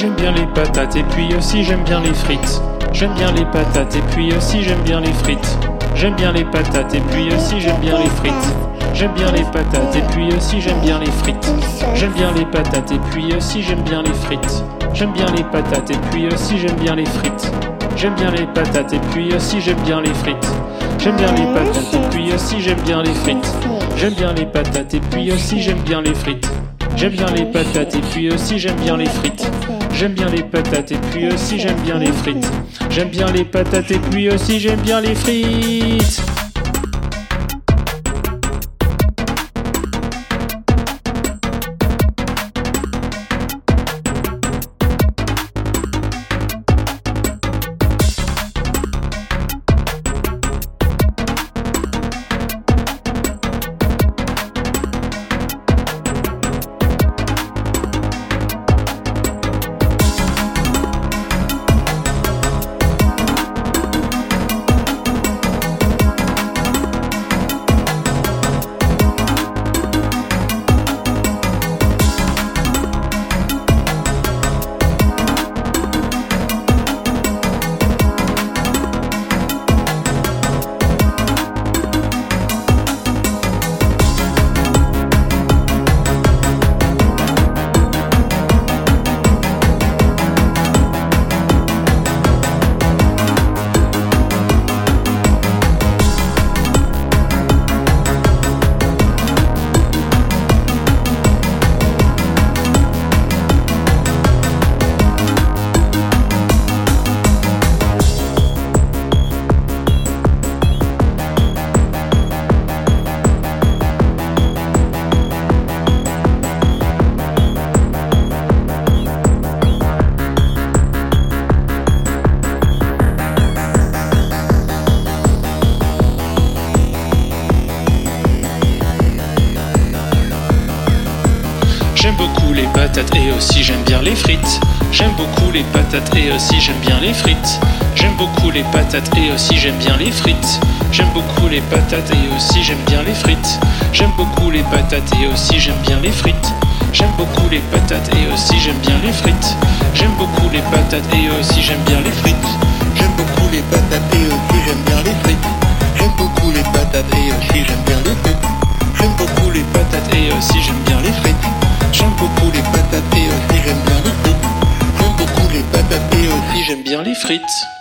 J'aime bien les patates et puis aussi j'aime bien les frites. J'aime bien les patates et puis aussi j'aime bien les frites. J'aime bien les patates et puis aussi j'aime bien les frites. J'aime bien les patates et puis aussi j'aime bien les frites. J'aime bien les patates et puis aussi j'aime bien les frites. J'aime bien les patates et puis aussi j'aime bien les frites. J'aime bien les patates et puis aussi j'aime bien les frites. J'aime bien les patates et puis aussi j'aime bien les frites. J'aime bien les patates et puis aussi j'aime bien les frites. J'aime bien les patates et puis aussi j'aime bien les frites. J'aime bien les patates et puis aussi j'aime bien les frites. J'aime bien les patates et puis aussi j'aime bien les frites. Beaucoup les patates et aussi j'aime bien les frites. J'aime beaucoup les patates et aussi j'aime bien les frites. J'aime beaucoup les patates et aussi j'aime bien les frites. J'aime beaucoup les patates et aussi j'aime bien les frites. J'aime beaucoup les patates et aussi j'aime bien les frites. J'aime beaucoup les patates et aussi j'aime bien les frites. J'aime beaucoup les patates et aussi j'aime bien les frites. J'aime beaucoup les patates et aussi j'aime bien j'aime bien les frites.